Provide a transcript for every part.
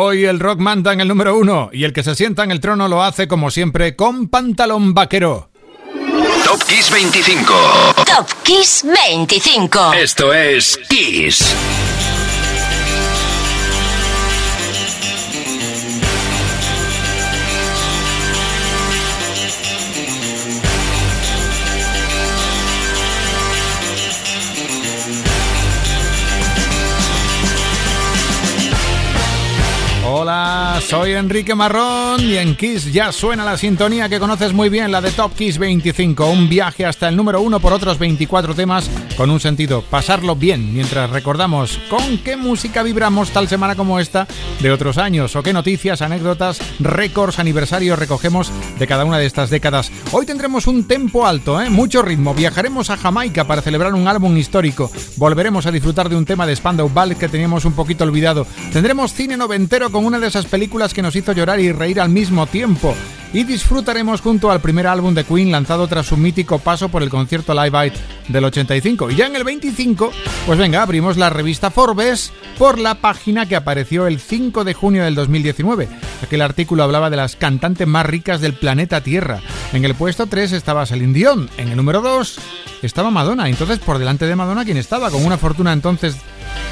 Hoy el rock manda en el número uno y el que se sienta en el trono lo hace como siempre con pantalón vaquero. Top Kiss 25. Top Kiss 25. Esto es Kiss. Soy Enrique Marrón y en Kiss ya suena la sintonía que conoces muy bien, la de Top Kiss 25. Un viaje hasta el número uno por otros 24 temas con un sentido, pasarlo bien mientras recordamos con qué música vibramos tal semana como esta de otros años o qué noticias, anécdotas, récords, aniversarios recogemos de cada una de estas décadas. Hoy tendremos un tempo alto, ¿eh? mucho ritmo. Viajaremos a Jamaica para celebrar un álbum histórico. Volveremos a disfrutar de un tema de Spandau Ballet que teníamos un poquito olvidado. Tendremos cine noventero con una de esas películas que nos hizo llorar y reír al mismo tiempo. Y disfrutaremos junto al primer álbum de Queen lanzado tras su mítico paso por el concierto Live Aid del 85. Y ya en el 25, pues venga, abrimos la revista Forbes por la página que apareció el 5 de junio del 2019. Aquel artículo hablaba de las cantantes más ricas del planeta Tierra. En el puesto 3 estaba Celine Dion, en el número 2 estaba Madonna. Entonces, por delante de Madonna, ¿quién estaba? Con una fortuna entonces,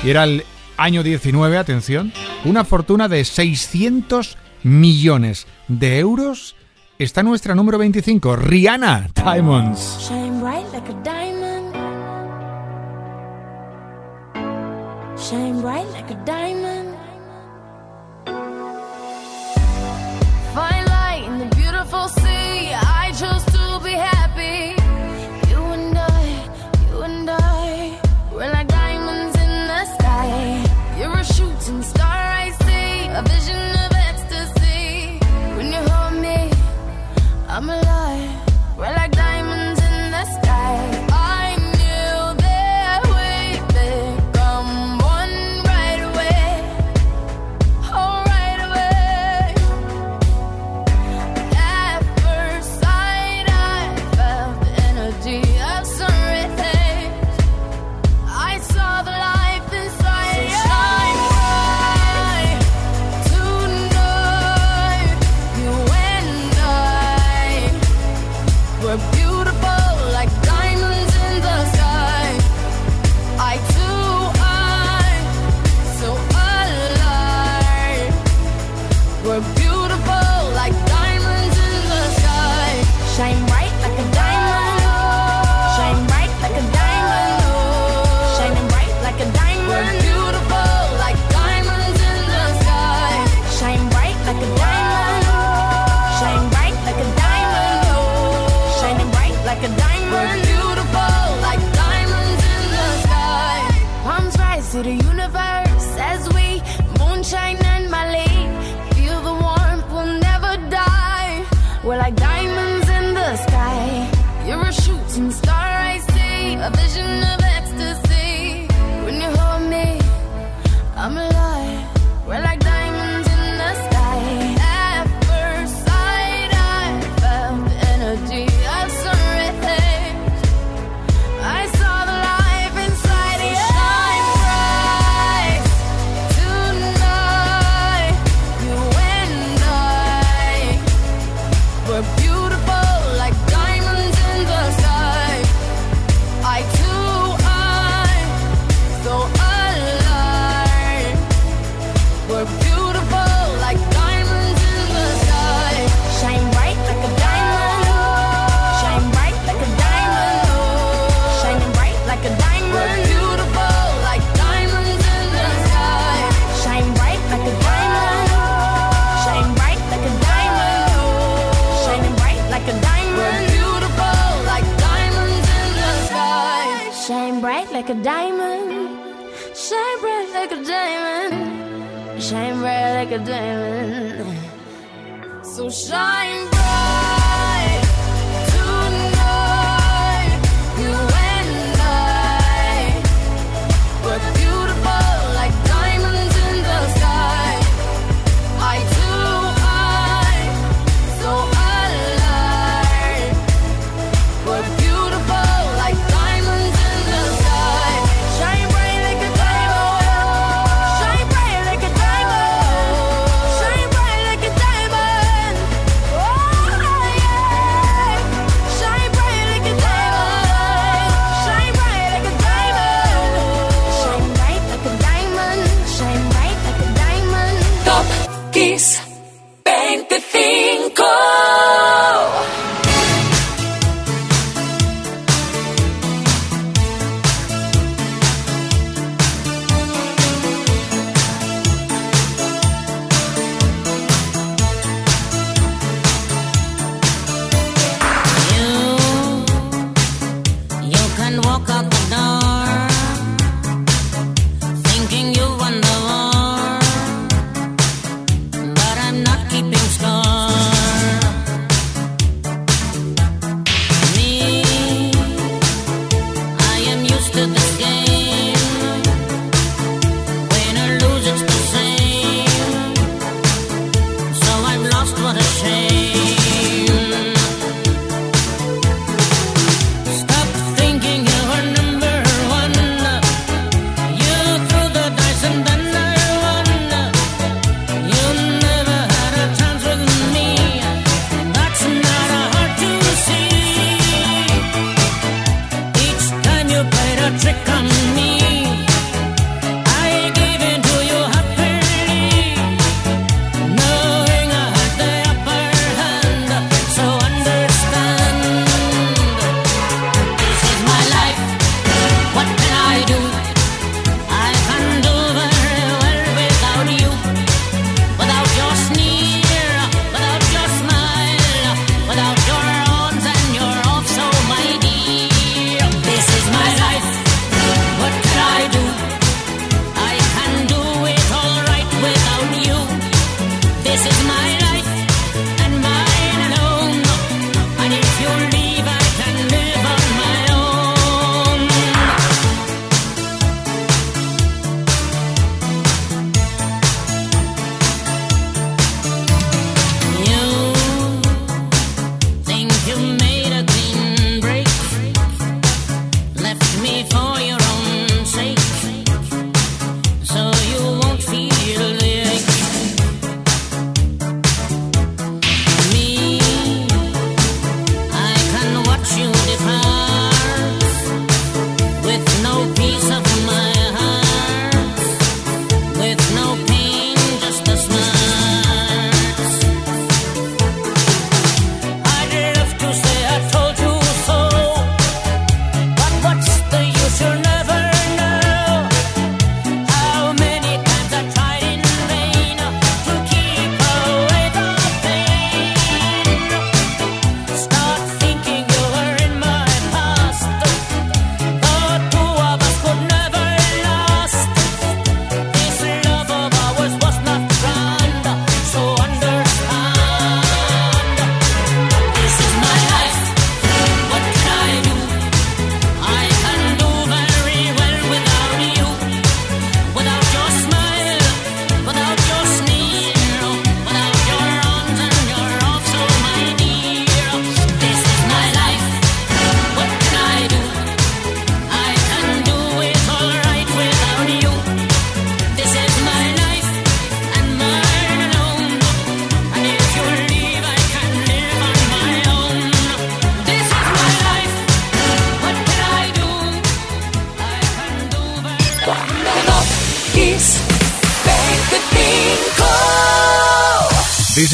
y era el año 19, atención, una fortuna de 600 millones de euros. Está nuestra número 25, Rihanna Diamonds. Shine bright like a diamond. Shine bright like a diamond.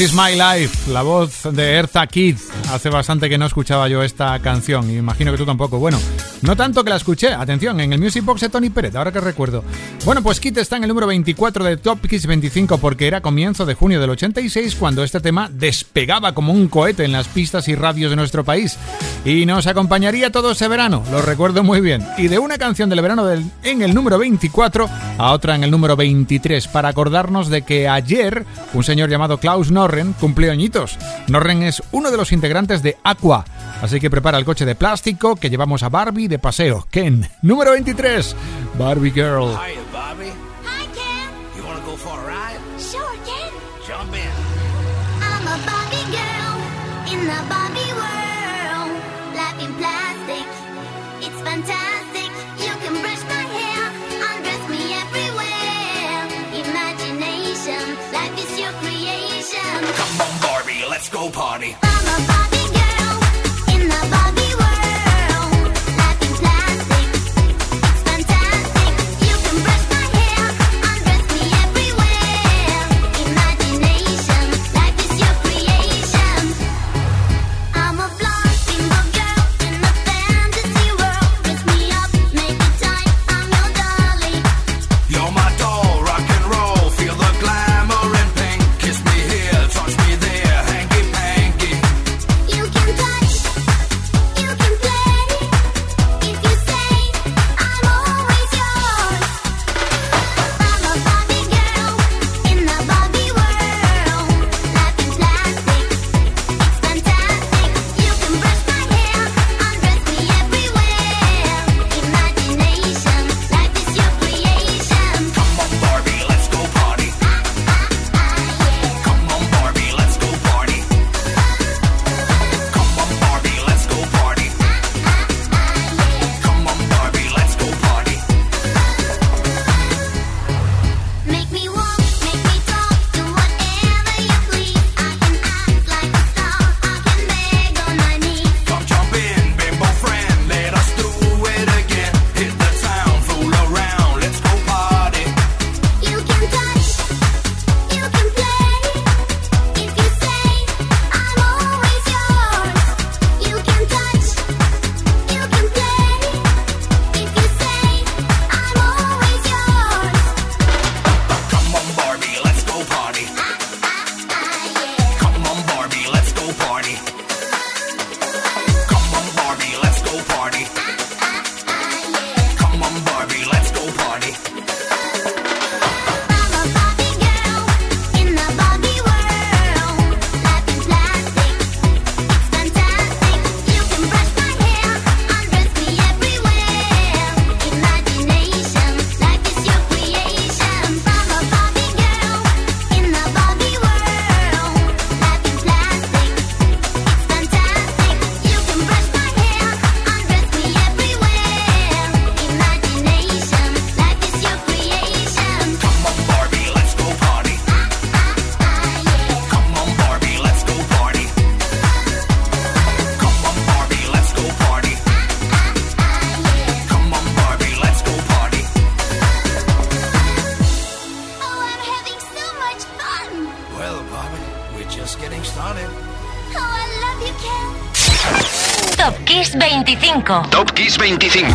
Is my life, la voz de Erza Kid. Hace bastante que no escuchaba yo esta canción y imagino que tú tampoco. Bueno, no tanto que la escuché, atención, en el Music Box de Tony Pérez, ahora que recuerdo. Bueno, pues Kid está en el número 24 de Top Kiss 25 porque era comienzo de junio del 86 cuando este tema despegaba como un cohete en las pistas y radios de nuestro país. Y nos acompañaría todo ese verano, lo recuerdo muy bien. Y de una canción del verano del, en el número 24 a otra en el número 23 para acordarnos de que ayer un señor llamado Klaus Norren cumplió añitos. Norren es uno de los integrantes de Aqua, así que prepara el coche de plástico que llevamos a Barbie de paseo. Ken, número 23, Barbie Girl. Ken. Let's go party. 25.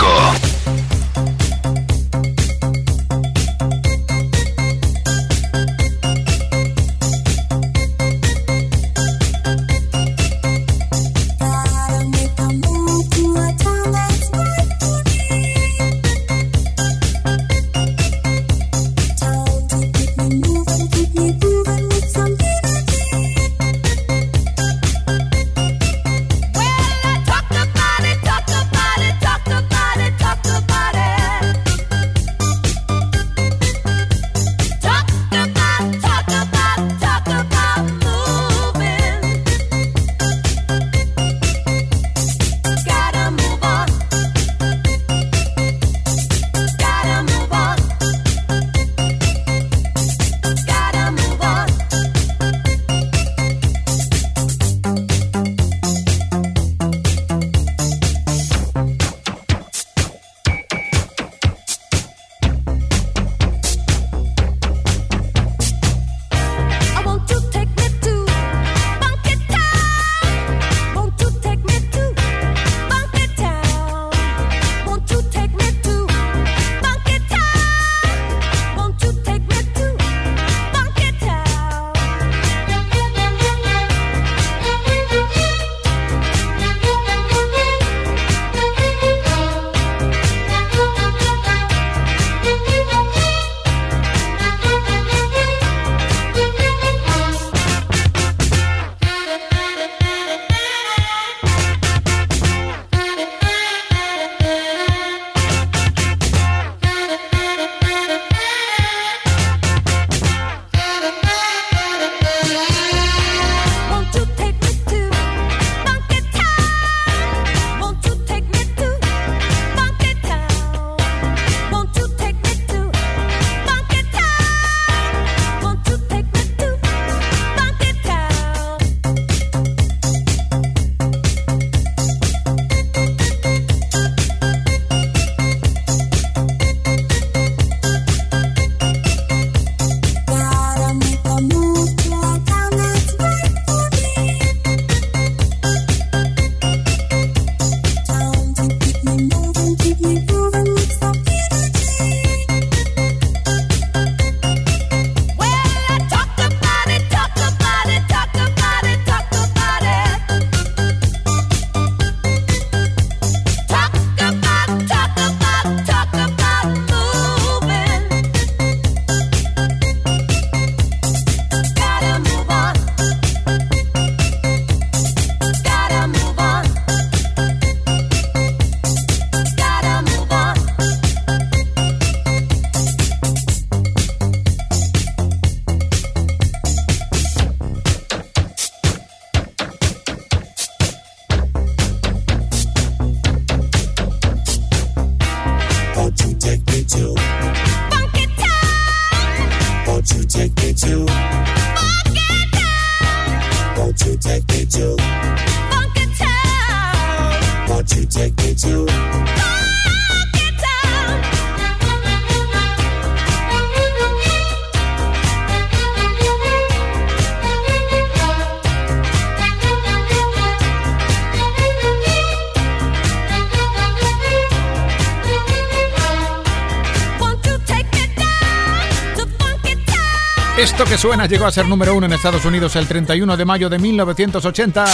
Que suena llegó a ser número uno en Estados Unidos el 31 de mayo de 1980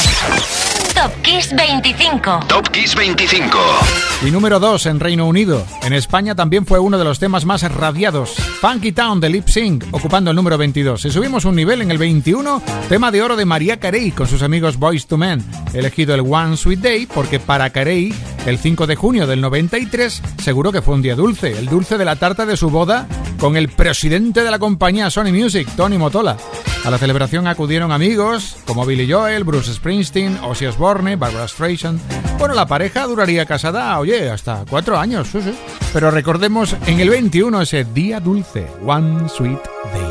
Top Kiss 25. Top Kiss 25. y número 2 en Reino Unido. En España también fue uno de los temas más radiados. Funky Town de Lip Sync, ocupando el número 22. Si subimos un nivel en el 21, tema de oro de María Carey con sus amigos Boys to Men. Elegido el One Sweet Day porque para Carey, el 5 de junio del 93, seguro que fue un día dulce. El dulce de la tarta de su boda con el presidente de la compañía Sony Music, Tony Motola. A la celebración acudieron amigos como Billy Joel, Bruce Springsteen, Ozzy Osbourne, Barbara Streisand. Bueno, la pareja duraría casada, oye, hasta cuatro años, sí, sí. Pero recordemos en el 21 ese día dulce, One Sweet Day.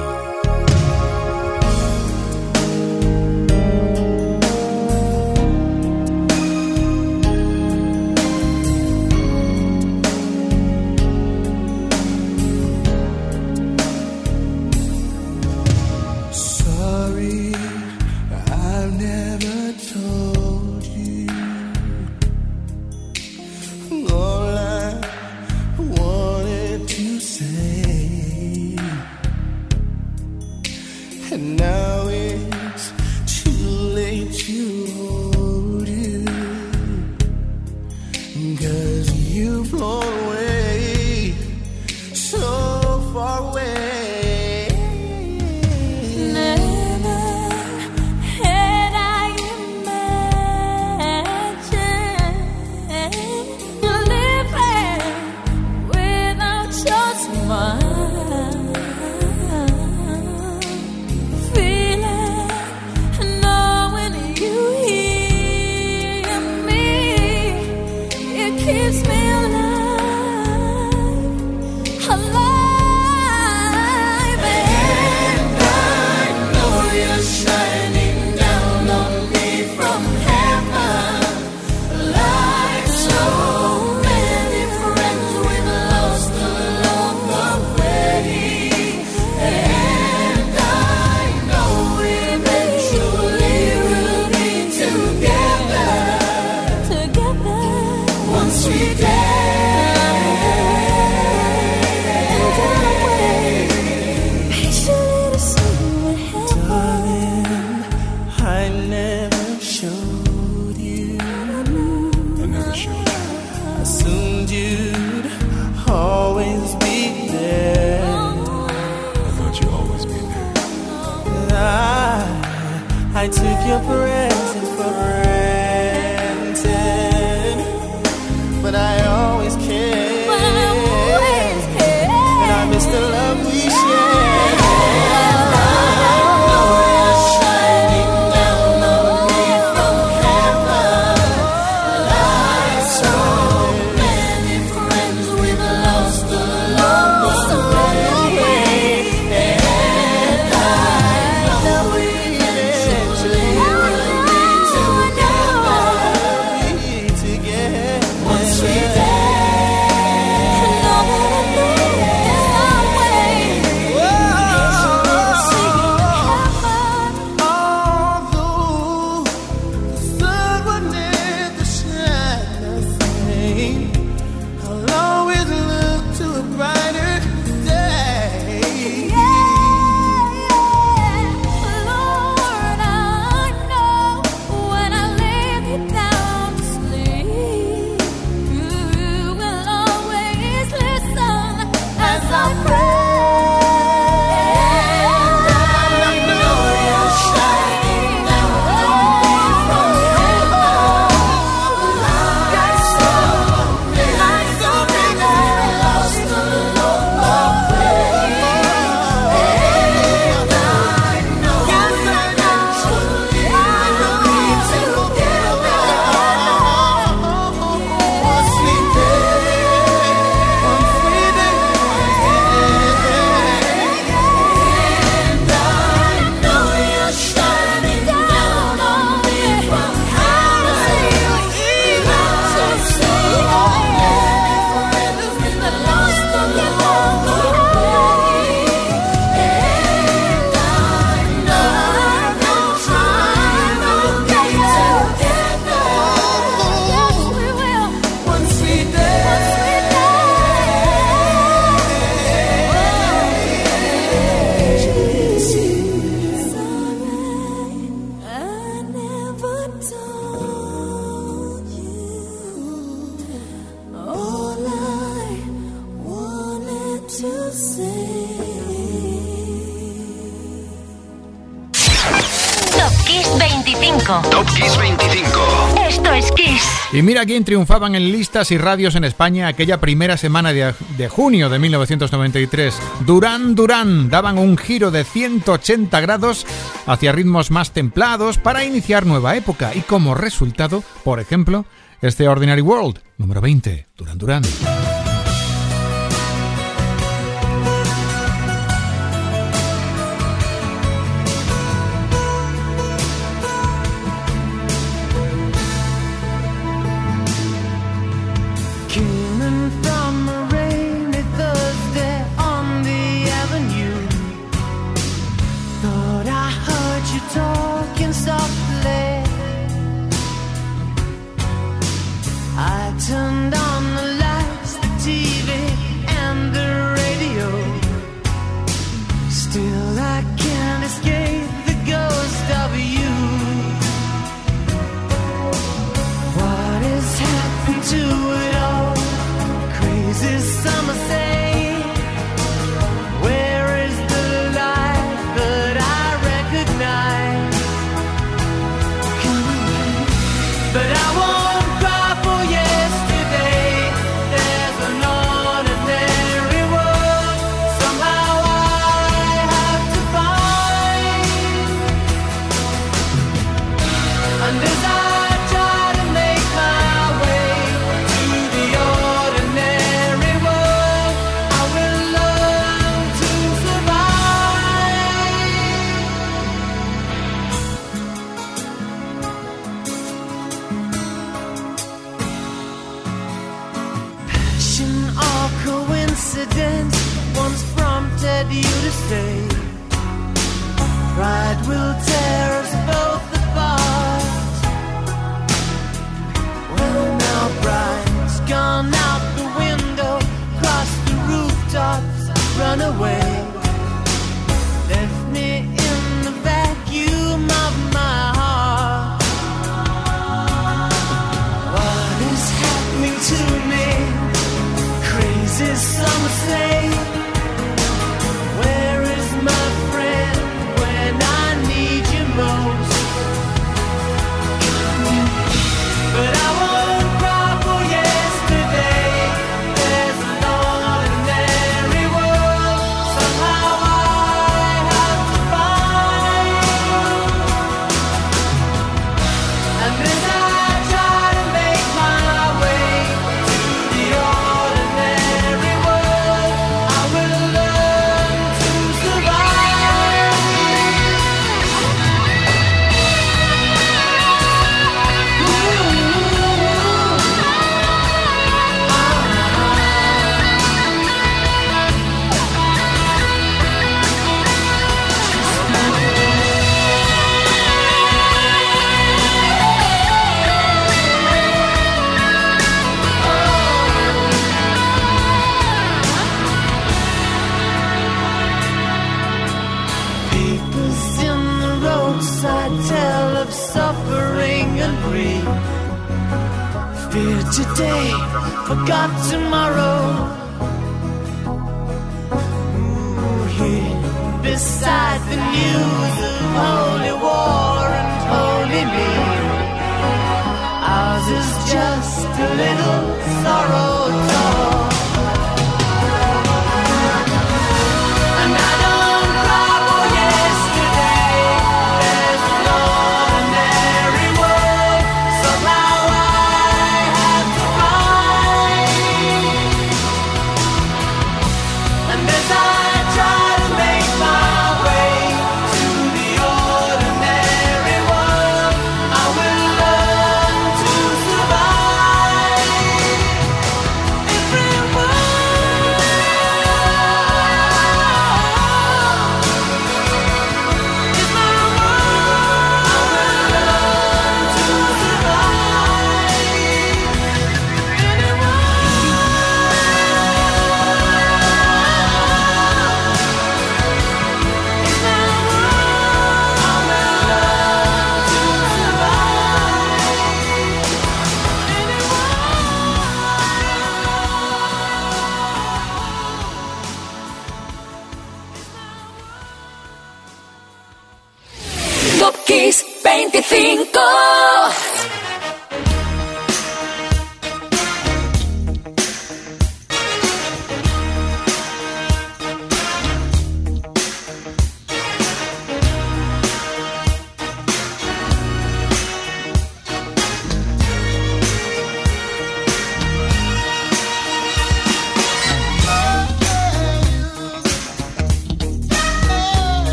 Mira quién triunfaban en listas y radios en España aquella primera semana de, de, junio de 1993. Durán Durán daban un giro de 180 grados hacia ritmos más templados para iniciar nueva época y como resultado, por ejemplo, este Ordinary World, número 20, Durán Durán. Run away. Left me got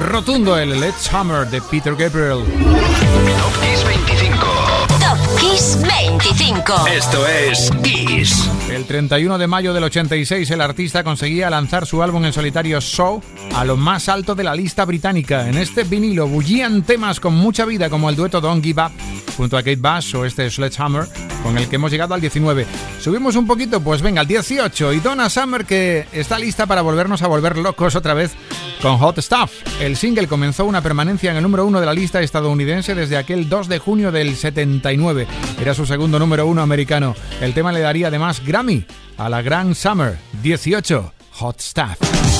rotundo el Let's Hammer de Peter Gabriel. Top Kiss 25. Top Kiss 25. Esto es Kiss. El 31 de mayo del 86 el artista conseguía lanzar su álbum en solitario Show a lo más alto de la lista británica. En este vinilo bullían temas con mucha vida como el dueto Don't Give Up junto a Kate Bass o este Sledgehammer con el que hemos llegado al 19. Subimos un poquito, pues venga, al 18 y Donna Summer que está lista para volvernos a volver locos otra vez con Hot Stuff. El single comenzó una permanencia en el número uno de la lista estadounidense desde aquel 2 de junio del 79. Era su segundo número uno americano. El tema le daría además Grammy a la Grand Summer 18 Hot Stuff.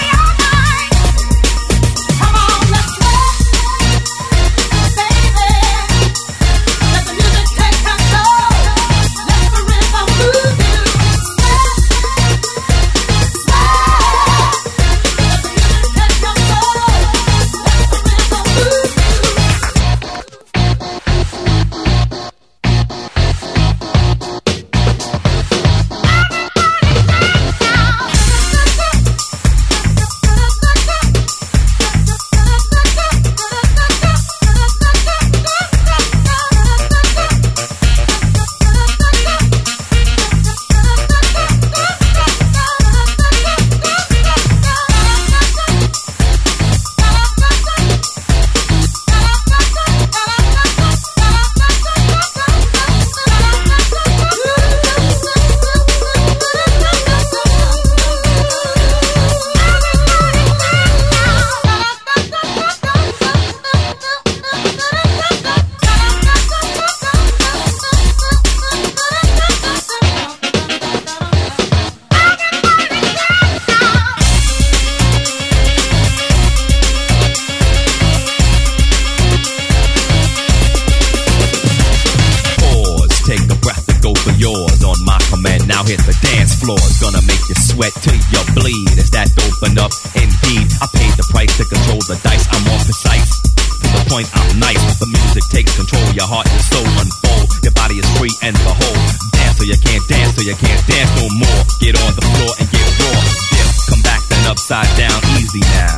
Indeed, I paid the price to control the dice. I'm more precise. To the point, I'm nice. The music takes control. Your heart and soul unfold. Your body is free and behold. Dance so you can't dance, so you can't dance no more. Get on the floor and get raw. Dip, come back then upside down. Easy now.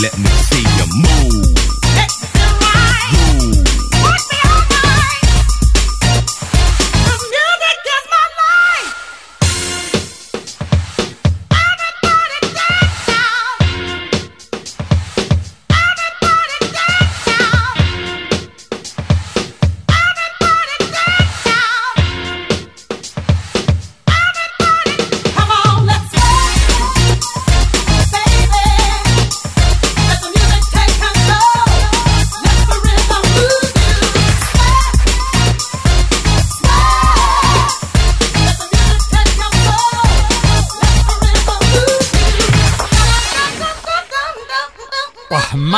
Let me see you move. Move. Buah,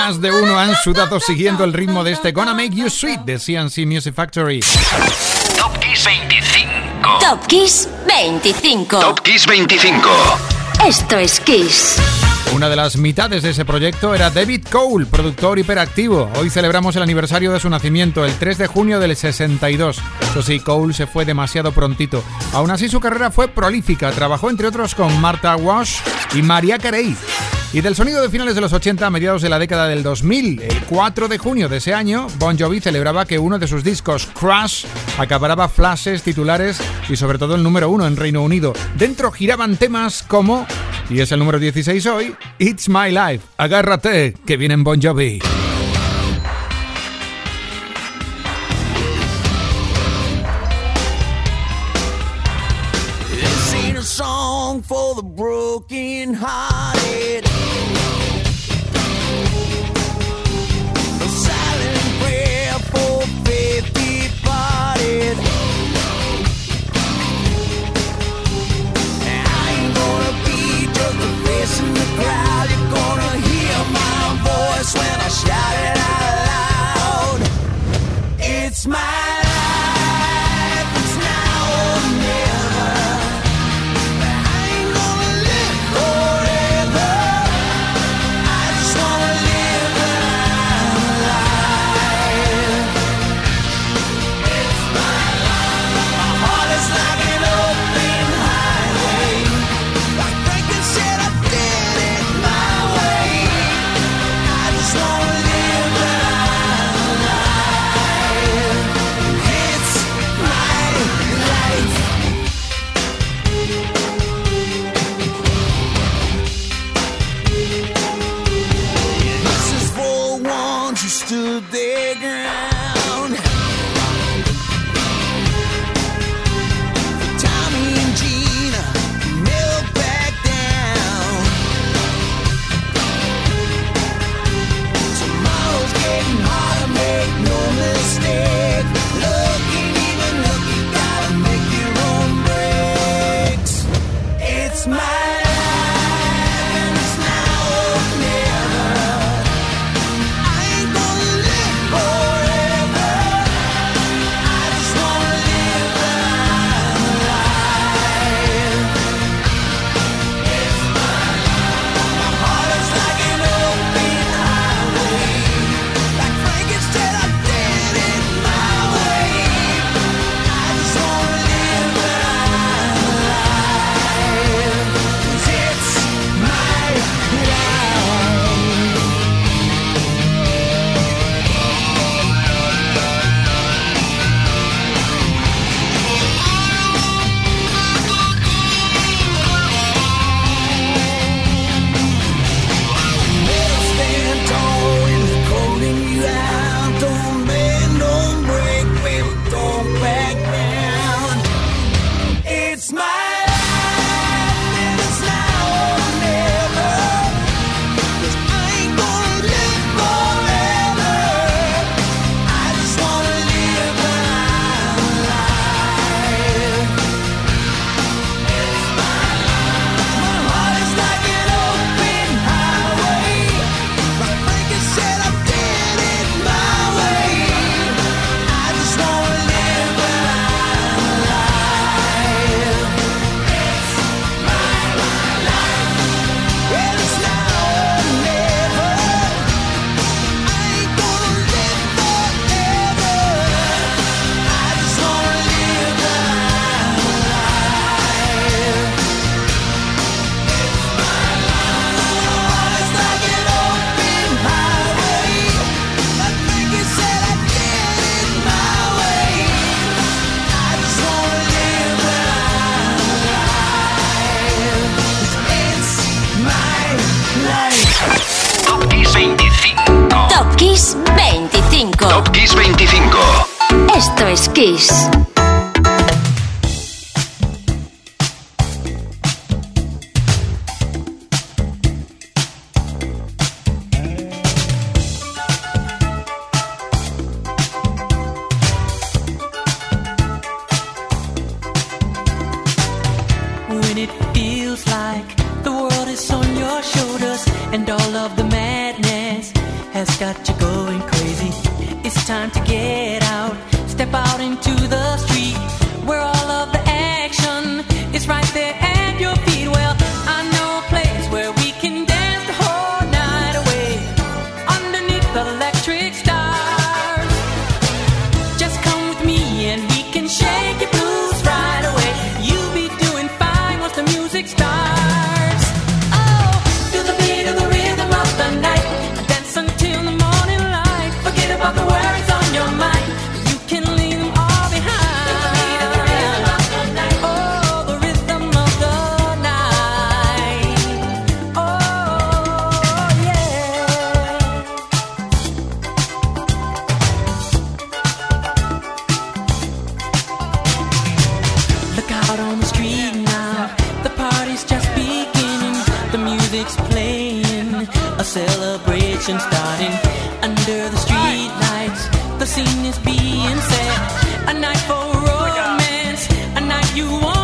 más de uno han sudado siguiendo el ritmo de este Gonna Make You Sweet de CNC Music Factory. Top Kiss 25. Top Kiss 25. Top Kiss 25. Esto es Kiss. Una de las mitades de ese proyecto era David Cole, productor hiperactivo. Hoy celebramos el aniversario de su nacimiento, el 3 de junio del 62. Eso sí, Cole se fue demasiado prontito. Aún así, su carrera fue prolífica. Trabajó entre otros con Martha Wash y María Carey. Y del sonido de finales de los 80 a mediados de la década del 2000, el 4 de junio de ese año, Bon Jovi celebraba que uno de sus discos, Crash, acaparaba flashes, titulares y sobre todo el número uno en Reino Unido. Dentro giraban temas como, y es el número 16 hoy, It's My Life, agárrate, que viene en Bon Jovi. Chris. on the street now. The party's just beginning. The music's playing. A celebration starting under the street lights. The scene is being set. A night for oh romance. A night you want.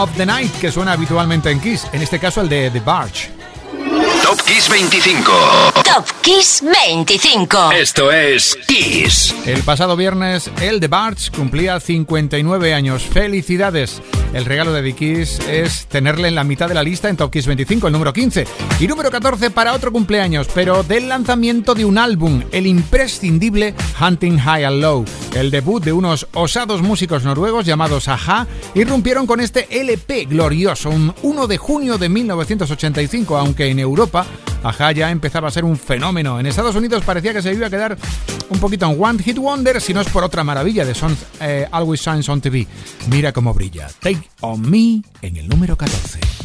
of the Night que suena habitualmente en Kiss, en este caso el de The Barge. Top Kiss 25. Top Kiss 25. Esto es Kiss. El pasado viernes, el The Barge cumplía 59 años. ¡Felicidades! El regalo de Dickies es tenerle en la mitad de la lista en Top 25, el número 15. Y número 14 para otro cumpleaños, pero del lanzamiento de un álbum, el imprescindible Hunting High and Low. El debut de unos osados músicos noruegos llamados Aja irrumpieron con este LP glorioso, un 1 de junio de 1985, aunque en Europa Aja ya empezaba a ser un fenómeno. En Estados Unidos parecía que se iba a quedar un poquito en One Hit Wonder, si no es por otra maravilla de Sons, eh, Always Shines on TV. Mira cómo brilla. Take on Me en el número 14.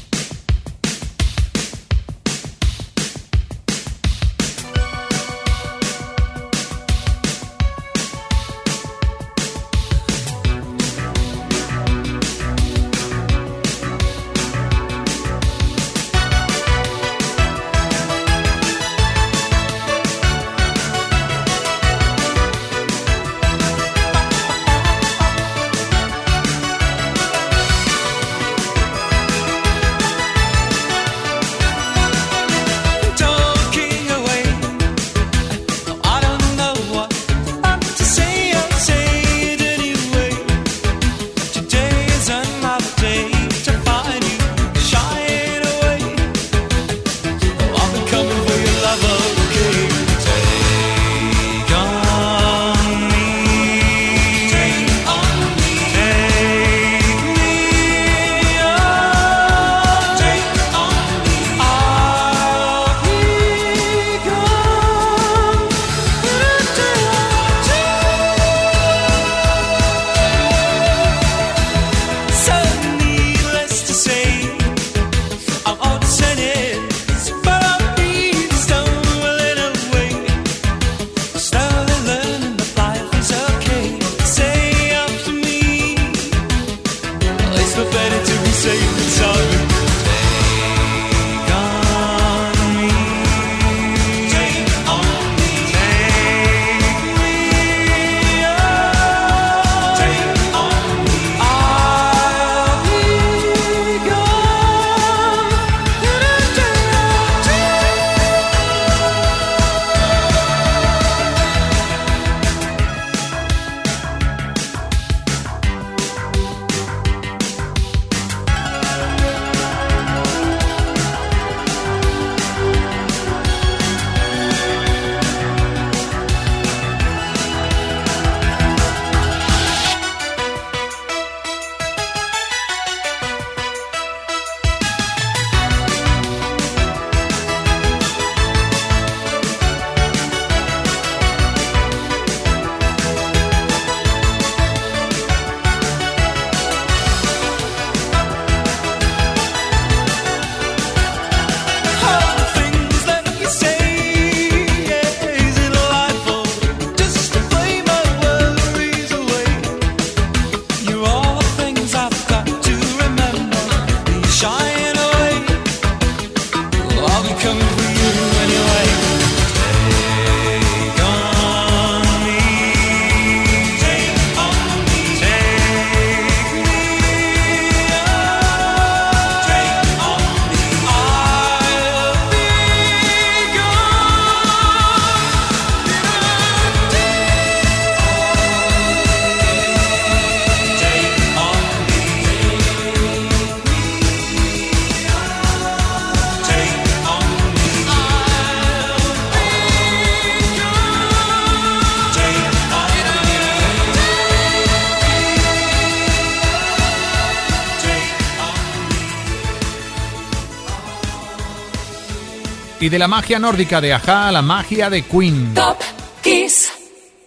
Y de la magia nórdica de Aja a la magia de Queen. Top Kiss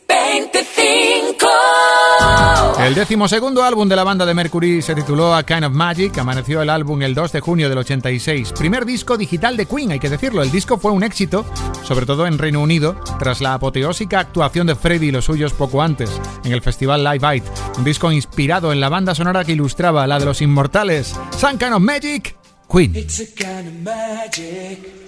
25. El decimosegundo álbum de la banda de Mercury se tituló A Kind of Magic. Amaneció el álbum el 2 de junio del 86. Primer disco digital de Queen, hay que decirlo. El disco fue un éxito, sobre todo en Reino Unido, tras la apoteósica actuación de Freddie y los suyos poco antes, en el festival Live Aid. Un disco inspirado en la banda sonora que ilustraba la de los inmortales. Some Kind of Magic, Queen. It's a kind of magic.